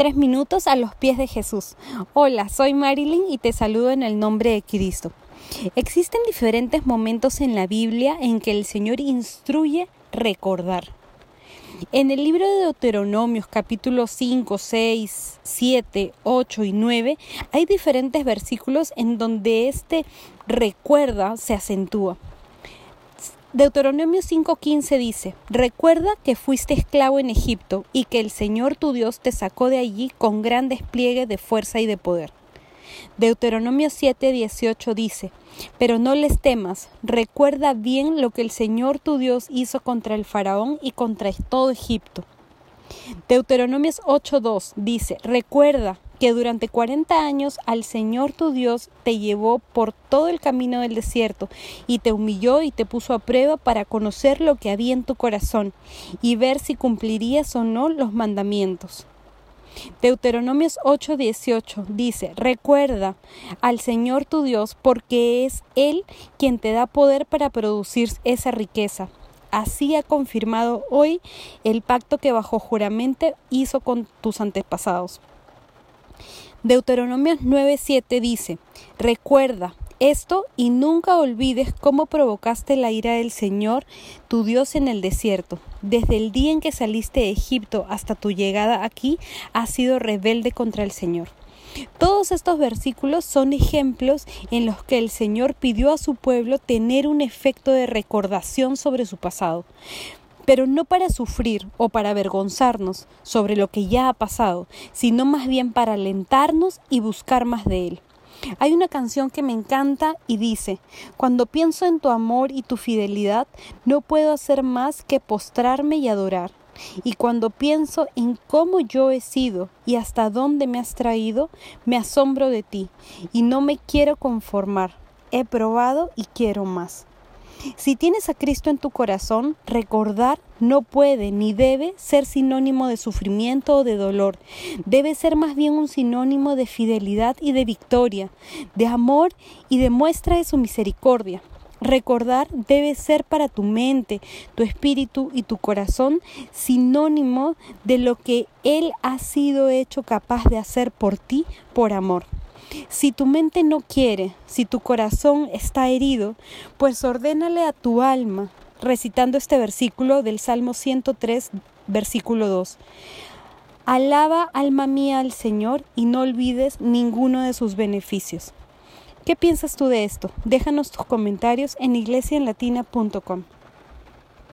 Tres minutos a los pies de Jesús. Hola, soy Marilyn y te saludo en el nombre de Cristo. Existen diferentes momentos en la Biblia en que el Señor instruye recordar. En el libro de Deuteronomios capítulos 5, 6, 7, 8 y 9 hay diferentes versículos en donde este recuerda se acentúa. Deuteronomio 5:15 dice, Recuerda que fuiste esclavo en Egipto y que el Señor tu Dios te sacó de allí con gran despliegue de fuerza y de poder. Deuteronomio 7:18 dice, Pero no les temas, recuerda bien lo que el Señor tu Dios hizo contra el faraón y contra todo Egipto. Deuteronomios 8:2 dice, Recuerda que durante cuarenta años al Señor tu Dios te llevó por todo el camino del desierto y te humilló y te puso a prueba para conocer lo que había en tu corazón y ver si cumplirías o no los mandamientos. Deuteronomios 8:18 dice, recuerda al Señor tu Dios porque es Él quien te da poder para producir esa riqueza. Así ha confirmado hoy el pacto que bajo juramento hizo con tus antepasados. Deuteronomios 9:7 dice, Recuerda esto y nunca olvides cómo provocaste la ira del Señor, tu Dios, en el desierto. Desde el día en que saliste de Egipto hasta tu llegada aquí, has sido rebelde contra el Señor. Todos estos versículos son ejemplos en los que el Señor pidió a su pueblo tener un efecto de recordación sobre su pasado pero no para sufrir o para avergonzarnos sobre lo que ya ha pasado, sino más bien para alentarnos y buscar más de Él. Hay una canción que me encanta y dice, Cuando pienso en tu amor y tu fidelidad, no puedo hacer más que postrarme y adorar. Y cuando pienso en cómo yo he sido y hasta dónde me has traído, me asombro de ti y no me quiero conformar. He probado y quiero más. Si tienes a Cristo en tu corazón, recordar no puede ni debe ser sinónimo de sufrimiento o de dolor. Debe ser más bien un sinónimo de fidelidad y de victoria, de amor y de muestra de su misericordia. Recordar debe ser para tu mente, tu espíritu y tu corazón sinónimo de lo que Él ha sido hecho capaz de hacer por ti por amor. Si tu mente no quiere, si tu corazón está herido, pues ordénale a tu alma, recitando este versículo del Salmo 103, versículo 2. Alaba, alma mía, al Señor y no olvides ninguno de sus beneficios. ¿Qué piensas tú de esto? Déjanos tus comentarios en iglesianlatina.com.